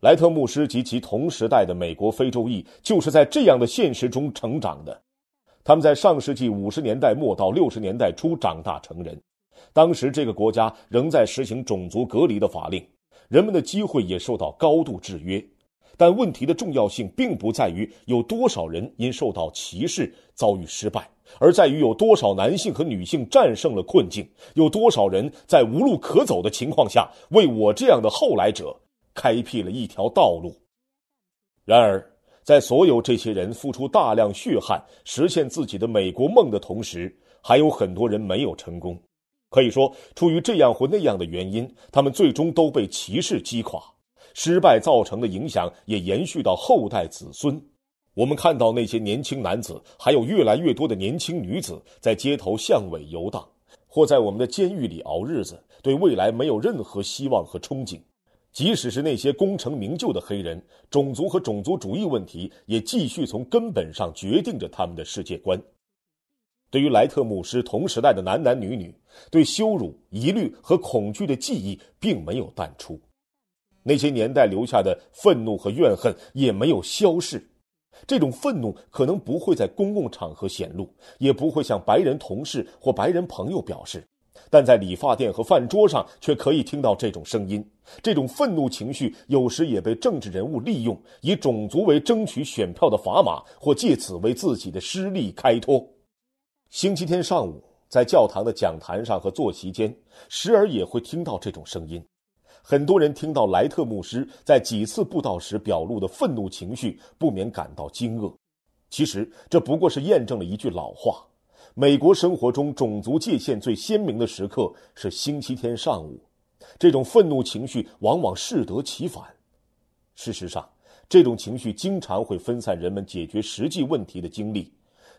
莱特牧师及其同时代的美国非洲裔就是在这样的现实中成长的。他们在上世纪五十年代末到六十年代初长大成人，当时这个国家仍在实行种族隔离的法令，人们的机会也受到高度制约。但问题的重要性并不在于有多少人因受到歧视遭遇失败，而在于有多少男性和女性战胜了困境，有多少人在无路可走的情况下为我这样的后来者。开辟了一条道路。然而，在所有这些人付出大量血汗实现自己的美国梦的同时，还有很多人没有成功。可以说，出于这样或那样的原因，他们最终都被歧视击垮。失败造成的影响也延续到后代子孙。我们看到那些年轻男子，还有越来越多的年轻女子，在街头巷尾游荡，或在我们的监狱里熬日子，对未来没有任何希望和憧憬。即使是那些功成名就的黑人，种族和种族主义问题也继续从根本上决定着他们的世界观。对于莱特牧师同时代的男男女女，对羞辱、疑虑和恐惧的记忆并没有淡出，那些年代留下的愤怒和怨恨也没有消逝。这种愤怒可能不会在公共场合显露，也不会向白人同事或白人朋友表示。但在理发店和饭桌上却可以听到这种声音，这种愤怒情绪有时也被政治人物利用，以种族为争取选票的砝码，或借此为自己的失利开脱。星期天上午，在教堂的讲坛上和坐席间，时而也会听到这种声音。很多人听到莱特牧师在几次布道时表露的愤怒情绪，不免感到惊愕。其实，这不过是验证了一句老话。美国生活中种族界限最鲜明的时刻是星期天上午，这种愤怒情绪往往适得其反。事实上，这种情绪经常会分散人们解决实际问题的精力，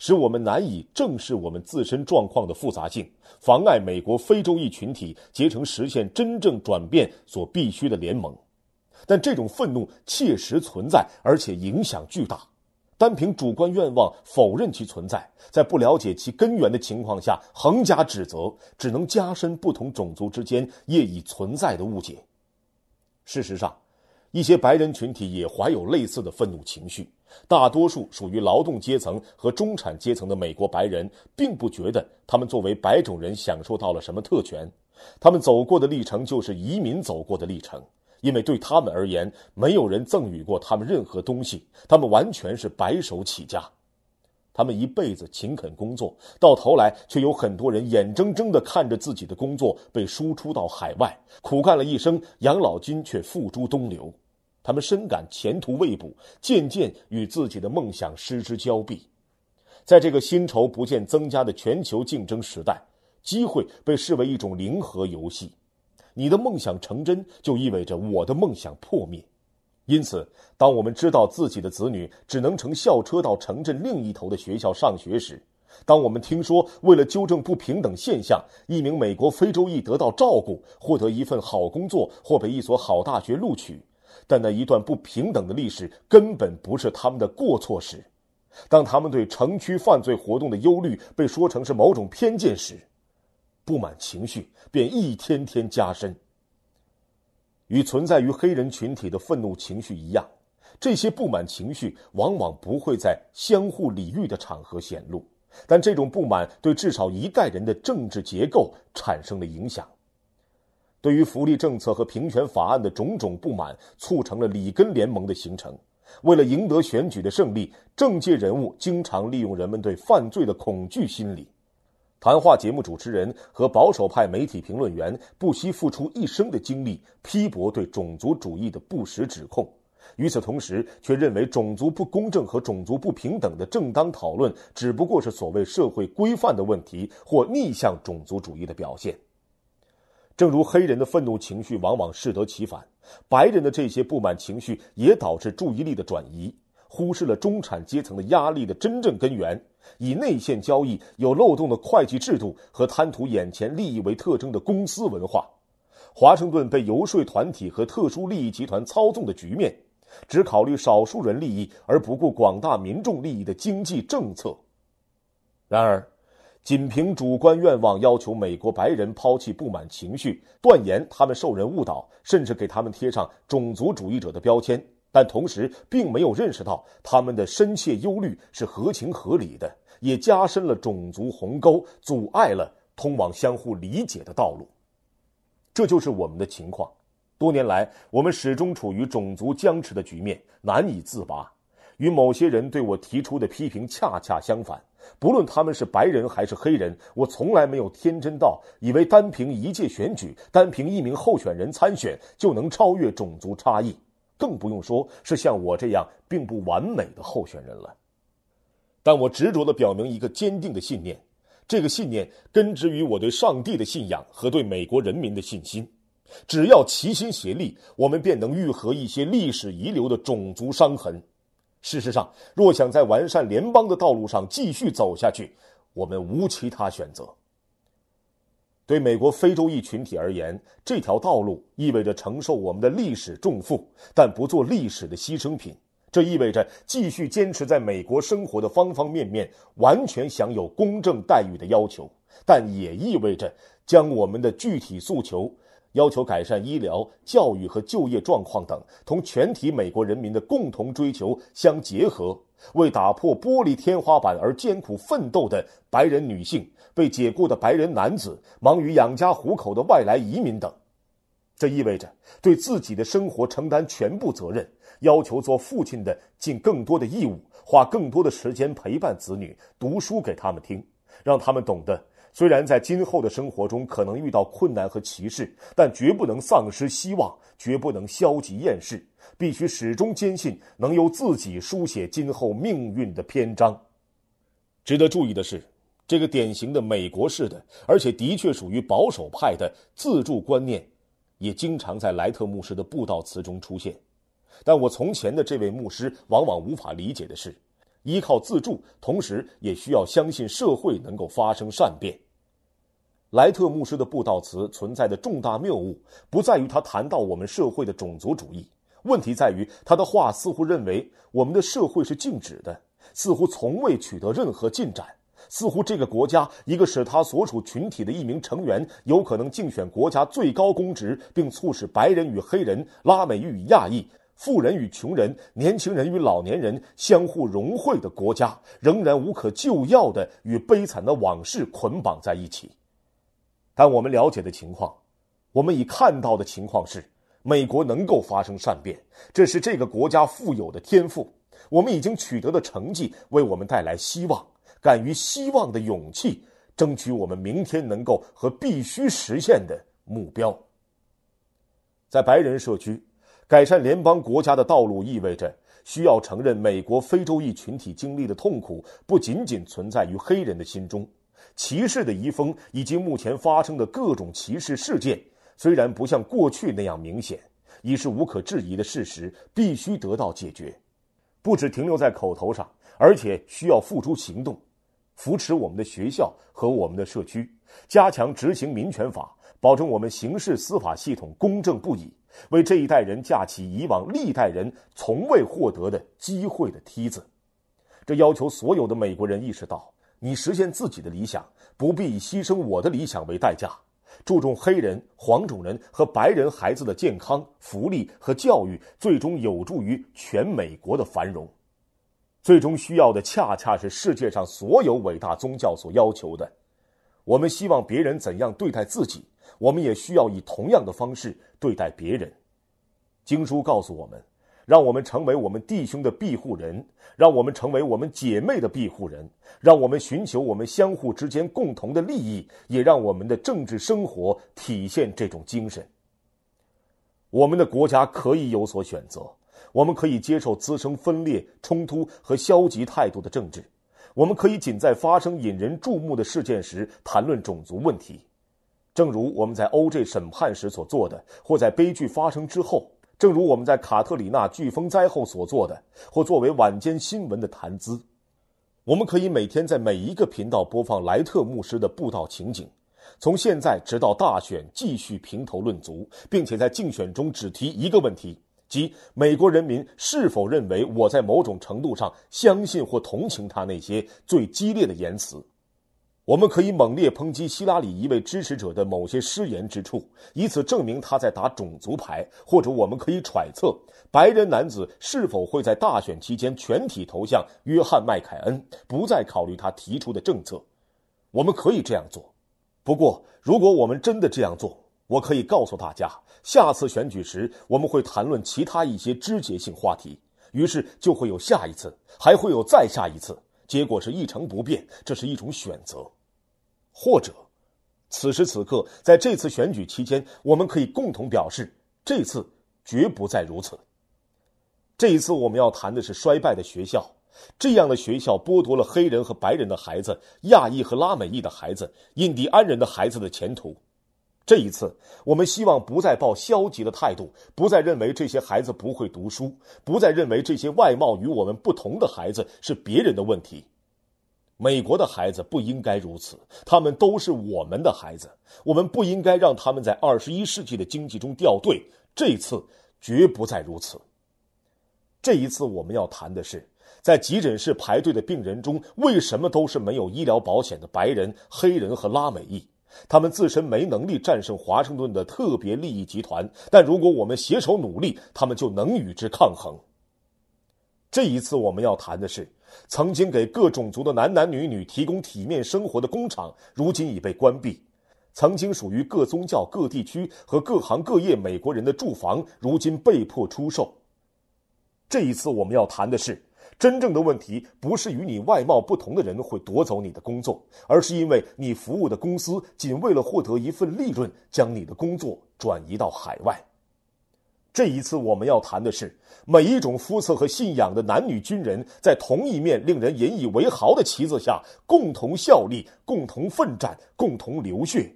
使我们难以正视我们自身状况的复杂性，妨碍美国非洲裔群体结成实现真正转变所必须的联盟。但这种愤怒切实存在，而且影响巨大。单凭主观愿望否认其存在，在不了解其根源的情况下横加指责，只能加深不同种族之间业已存在的误解。事实上，一些白人群体也怀有类似的愤怒情绪。大多数属于劳动阶层和中产阶层的美国白人，并不觉得他们作为白种人享受到了什么特权。他们走过的历程就是移民走过的历程。因为对他们而言，没有人赠予过他们任何东西，他们完全是白手起家。他们一辈子勤恳工作，到头来却有很多人眼睁睁地看着自己的工作被输出到海外，苦干了一生，养老金却付诸东流。他们深感前途未卜，渐渐与自己的梦想失之交臂。在这个薪酬不见增加的全球竞争时代，机会被视为一种零和游戏。你的梦想成真，就意味着我的梦想破灭。因此，当我们知道自己的子女只能乘校车到城镇另一头的学校上学时，当我们听说为了纠正不平等现象，一名美国非洲裔得到照顾、获得一份好工作或被一所好大学录取，但那一段不平等的历史根本不是他们的过错时，当他们对城区犯罪活动的忧虑被说成是某种偏见时，不满情绪便一天天加深。与存在于黑人群体的愤怒情绪一样，这些不满情绪往往不会在相互礼遇的场合显露，但这种不满对至少一代人的政治结构产生了影响。对于福利政策和平权法案的种种不满，促成了里根联盟的形成。为了赢得选举的胜利，政界人物经常利用人们对犯罪的恐惧心理。谈话节目主持人和保守派媒体评论员不惜付出一生的精力批驳对种族主义的不实指控，与此同时，却认为种族不公正和种族不平等的正当讨论只不过是所谓社会规范的问题或逆向种族主义的表现。正如黑人的愤怒情绪往往适得其反，白人的这些不满情绪也导致注意力的转移。忽视了中产阶层的压力的真正根源，以内线交易、有漏洞的会计制度和贪图眼前利益为特征的公司文化，华盛顿被游说团体和特殊利益集团操纵的局面，只考虑少数人利益而不顾广大民众利益的经济政策。然而，仅凭主观愿望要求美国白人抛弃不满情绪，断言他们受人误导，甚至给他们贴上种族主义者的标签，但同时并没有认识到他们的深切忧虑是合情合理的，也加深了种族鸿沟，阻碍了通往相互理解的道路。这就是我们的情况。多年来，我们始终处于种族僵持的局面，难以自拔。与某些人对我提出的批评恰恰相反。不论他们是白人还是黑人，我从来没有天真到以为单凭一届选举、单凭一名候选人参选就能超越种族差异，更不用说是像我这样并不完美的候选人了。但我执着的表明一个坚定的信念，这个信念根植于我对上帝的信仰和对美国人民的信心。只要齐心协力，我们便能愈合一些历史遗留的种族伤痕。事实上，若想在完善联邦的道路上继续走下去，我们无其他选择。对美国非洲裔群体而言，这条道路意味着承受我们的历史重负，但不做历史的牺牲品。这意味着继续坚持在美国生活的方方面面，完全享有公正待遇的要求，但也意味着将我们的具体诉求。要求改善医疗、教育和就业状况等，同全体美国人民的共同追求相结合，为打破玻璃天花板而艰苦奋斗的白人女性、被解雇的白人男子、忙于养家糊口的外来移民等。这意味着对自己的生活承担全部责任，要求做父亲的尽更多的义务，花更多的时间陪伴子女，读书给他们听，让他们懂得。虽然在今后的生活中可能遇到困难和歧视，但绝不能丧失希望，绝不能消极厌世，必须始终坚信能由自己书写今后命运的篇章。值得注意的是，这个典型的美国式的，而且的确属于保守派的自助观念，也经常在莱特牧师的布道词中出现。但我从前的这位牧师往往无法理解的是。依靠自助，同时也需要相信社会能够发生善变。莱特牧师的布道词存在的重大谬误，不在于他谈到我们社会的种族主义，问题在于他的话似乎认为我们的社会是静止的，似乎从未取得任何进展，似乎这个国家一个使他所属群体的一名成员有可能竞选国家最高公职，并促使白人与黑人、拉美裔与亚裔。富人与穷人、年轻人与老年人相互融汇的国家，仍然无可救药的与悲惨的往事捆绑在一起。但我们了解的情况，我们已看到的情况是，美国能够发生善变，这是这个国家富有的天赋。我们已经取得的成绩为我们带来希望，敢于希望的勇气，争取我们明天能够和必须实现的目标。在白人社区。改善联邦国家的道路意味着需要承认，美国非洲裔群体经历的痛苦不仅仅存在于黑人的心中。歧视的遗风以及目前发生的各种歧视事件，虽然不像过去那样明显，已是无可置疑的事实，必须得到解决。不只停留在口头上，而且需要付诸行动。扶持我们的学校和我们的社区，加强执行民权法，保证我们刑事司法系统公正不已。为这一代人架起以往历代人从未获得的机会的梯子，这要求所有的美国人意识到：你实现自己的理想，不必以牺牲我的理想为代价。注重黑人、黄种人和白人孩子的健康、福利和教育，最终有助于全美国的繁荣。最终需要的，恰恰是世界上所有伟大宗教所要求的。我们希望别人怎样对待自己。我们也需要以同样的方式对待别人。经书告诉我们，让我们成为我们弟兄的庇护人，让我们成为我们姐妹的庇护人，让我们寻求我们相互之间共同的利益，也让我们的政治生活体现这种精神。我们的国家可以有所选择，我们可以接受滋生分裂、冲突和消极态度的政治，我们可以仅在发生引人注目的事件时谈论种族问题。正如我们在 O.J. 审判时所做的，或在悲剧发生之后；正如我们在卡特里娜飓风灾后所做的，或作为晚间新闻的谈资，我们可以每天在每一个频道播放莱特牧师的布道情景，从现在直到大选继续评头论足，并且在竞选中只提一个问题，即美国人民是否认为我在某种程度上相信或同情他那些最激烈的言辞。我们可以猛烈抨击希拉里一位支持者的某些失言之处，以此证明他在打种族牌；或者我们可以揣测白人男子是否会在大选期间全体投向约翰·麦凯恩，不再考虑他提出的政策。我们可以这样做。不过，如果我们真的这样做，我可以告诉大家，下次选举时我们会谈论其他一些枝节性话题，于是就会有下一次，还会有再下一次，结果是一成不变。这是一种选择。或者，此时此刻，在这次选举期间，我们可以共同表示，这次绝不再如此。这一次，我们要谈的是衰败的学校，这样的学校剥夺了黑人和白人的孩子、亚裔和拉美裔的孩子、印第安人的孩子的前途。这一次，我们希望不再抱消极的态度，不再认为这些孩子不会读书，不再认为这些外貌与我们不同的孩子是别人的问题。美国的孩子不应该如此，他们都是我们的孩子，我们不应该让他们在二十一世纪的经济中掉队。这一次绝不再如此。这一次我们要谈的是，在急诊室排队的病人中，为什么都是没有医疗保险的白人、黑人和拉美裔？他们自身没能力战胜华盛顿的特别利益集团，但如果我们携手努力，他们就能与之抗衡。这一次我们要谈的是。曾经给各种族的男男女女提供体面生活的工厂，如今已被关闭；曾经属于各宗教、各地区和各行各业美国人的住房，如今被迫出售。这一次我们要谈的是，真正的问题不是与你外貌不同的人会夺走你的工作，而是因为你服务的公司仅为了获得一份利润，将你的工作转移到海外。这一次我们要谈的是，每一种肤色和信仰的男女军人，在同一面令人引以为豪的旗子下，共同效力，共同奋战，共同流血。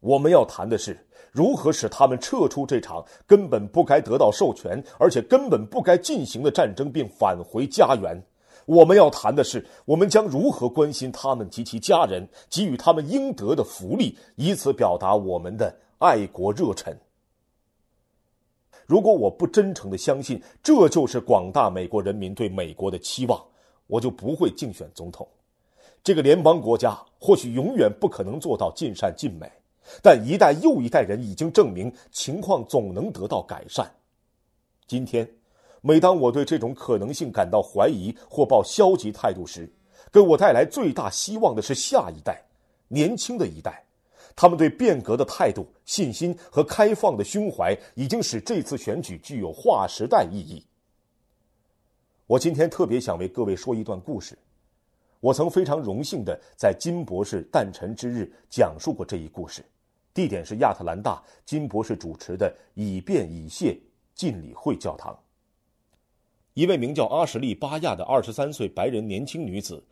我们要谈的是，如何使他们撤出这场根本不该得到授权，而且根本不该进行的战争，并返回家园。我们要谈的是，我们将如何关心他们及其家人，给予他们应得的福利，以此表达我们的爱国热忱。如果我不真诚的相信这就是广大美国人民对美国的期望，我就不会竞选总统。这个联邦国家或许永远不可能做到尽善尽美，但一代又一代人已经证明情况总能得到改善。今天，每当我对这种可能性感到怀疑或抱消极态度时，给我带来最大希望的是下一代，年轻的一代。他们对变革的态度、信心和开放的胸怀，已经使这次选举具有划时代意义。我今天特别想为各位说一段故事。我曾非常荣幸的在金博士诞辰之日讲述过这一故事，地点是亚特兰大金博士主持的以便以谢敬礼会教堂。一位名叫阿什利·巴亚的二十三岁白人年轻女子。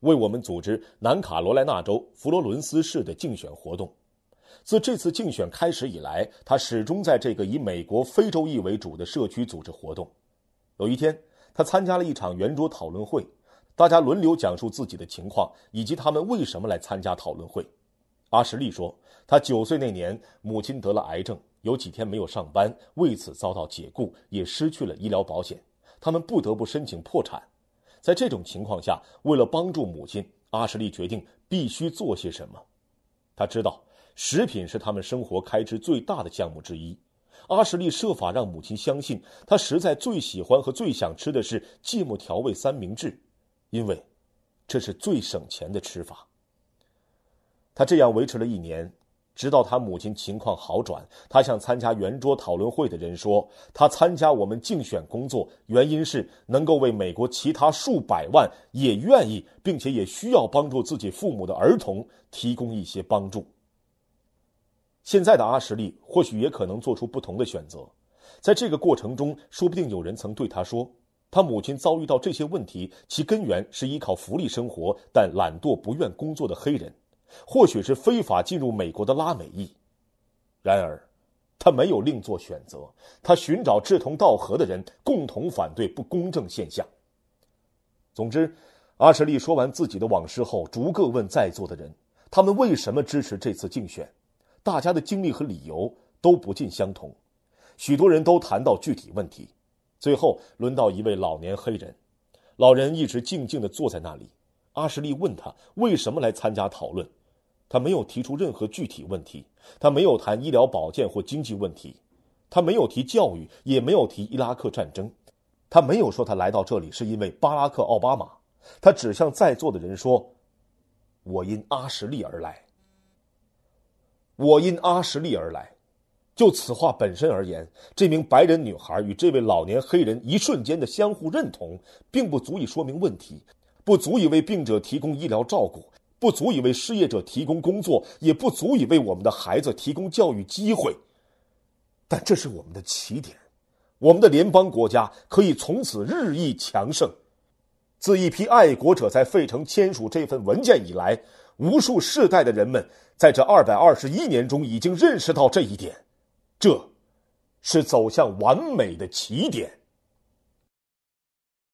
为我们组织南卡罗来纳州佛罗伦斯市的竞选活动。自这次竞选开始以来，他始终在这个以美国非洲裔为主的社区组织活动。有一天，他参加了一场圆桌讨论会，大家轮流讲述自己的情况以及他们为什么来参加讨论会。阿什利说，他九岁那年母亲得了癌症，有几天没有上班，为此遭到解雇，也失去了医疗保险，他们不得不申请破产。在这种情况下，为了帮助母亲，阿什利决定必须做些什么。他知道食品是他们生活开支最大的项目之一。阿什利设法让母亲相信，他实在最喜欢和最想吃的是芥末调味三明治，因为这是最省钱的吃法。他这样维持了一年。直到他母亲情况好转，他向参加圆桌讨论会的人说：“他参加我们竞选工作，原因是能够为美国其他数百万也愿意并且也需要帮助自己父母的儿童提供一些帮助。”现在的阿什利或许也可能做出不同的选择，在这个过程中，说不定有人曾对他说：“他母亲遭遇到这些问题，其根源是依靠福利生活但懒惰不愿工作的黑人。”或许是非法进入美国的拉美裔，然而，他没有另做选择。他寻找志同道合的人，共同反对不公正现象。总之，阿什利说完自己的往事后，逐个问在座的人：他们为什么支持这次竞选？大家的经历和理由都不尽相同。许多人都谈到具体问题。最后，轮到一位老年黑人，老人一直静静地坐在那里。阿什利问他为什么来参加讨论，他没有提出任何具体问题，他没有谈医疗保健或经济问题，他没有提教育，也没有提伊拉克战争，他没有说他来到这里是因为巴拉克·奥巴马，他只向在座的人说：“我因阿什利而来，我因阿什利而来。”就此话本身而言，这名白人女孩与这位老年黑人一瞬间的相互认同，并不足以说明问题。不足以为病者提供医疗照顾，不足以为失业者提供工作，也不足以为我们的孩子提供教育机会。但这是我们的起点，我们的联邦国家可以从此日益强盛。自一批爱国者在费城签署这份文件以来，无数世代的人们在这二百二十一年中已经认识到这一点，这，是走向完美的起点。